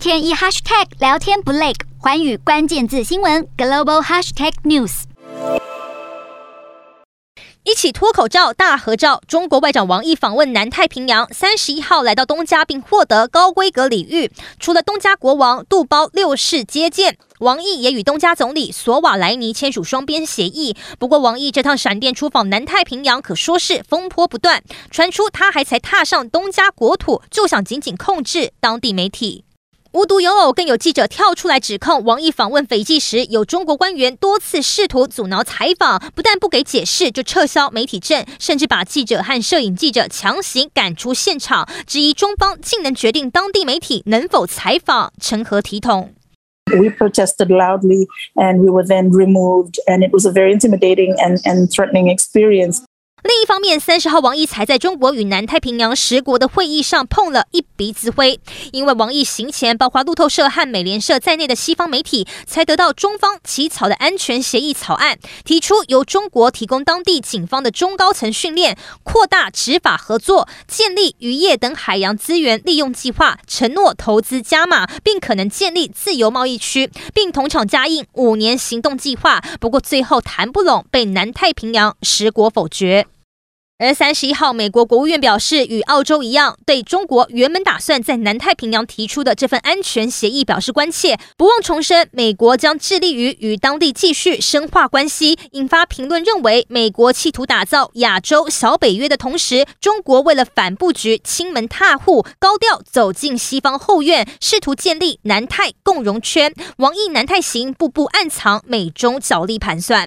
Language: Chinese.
天一 hashtag 聊天不累，环宇关键字新闻 global hashtag news。一起脱口罩大合照，中国外长王毅访问南太平洋，三十一号来到东加，并获得高规格礼遇。除了东加国王杜包六世接见，王毅也与东加总理索瓦莱尼签署双边协议。不过，王毅这趟闪电出访南太平洋，可说是风波不断，传出他还才踏上东加国土，就想紧紧控制当地媒体。无独有偶，更有记者跳出来指控王毅访问斐济时，有中国官员多次试图阻挠采访，不但不给解释，就撤销媒体证，甚至把记者和摄影记者强行赶出现场，质疑中方竟能决定当地媒体能否采访，成何体统？We protested loudly, and we were then removed, and it was a very intimidating and and threatening experience. 另一方面，三十号王毅才在中国与南太平洋十国的会议上碰了一鼻子灰，因为王毅行前，包括路透社和美联社在内的西方媒体才得到中方起草的安全协议草案，提出由中国提供当地警方的中高层训练，扩大执法合作，建立渔业等海洋资源利用计划，承诺投资加码，并可能建立自由贸易区，并同场加印五年行动计划。不过最后谈不拢，被南太平洋十国否决。而三十一号，美国国务院表示，与澳洲一样，对中国原本打算在南太平洋提出的这份安全协议表示关切，不忘重申美国将致力于与当地继续深化关系。引发评论认为，美国企图打造亚洲小北约的同时，中国为了反布局、亲门踏户，高调走进西方后院，试图建立南太共荣圈。王毅南太行步步暗藏美中角力盘算。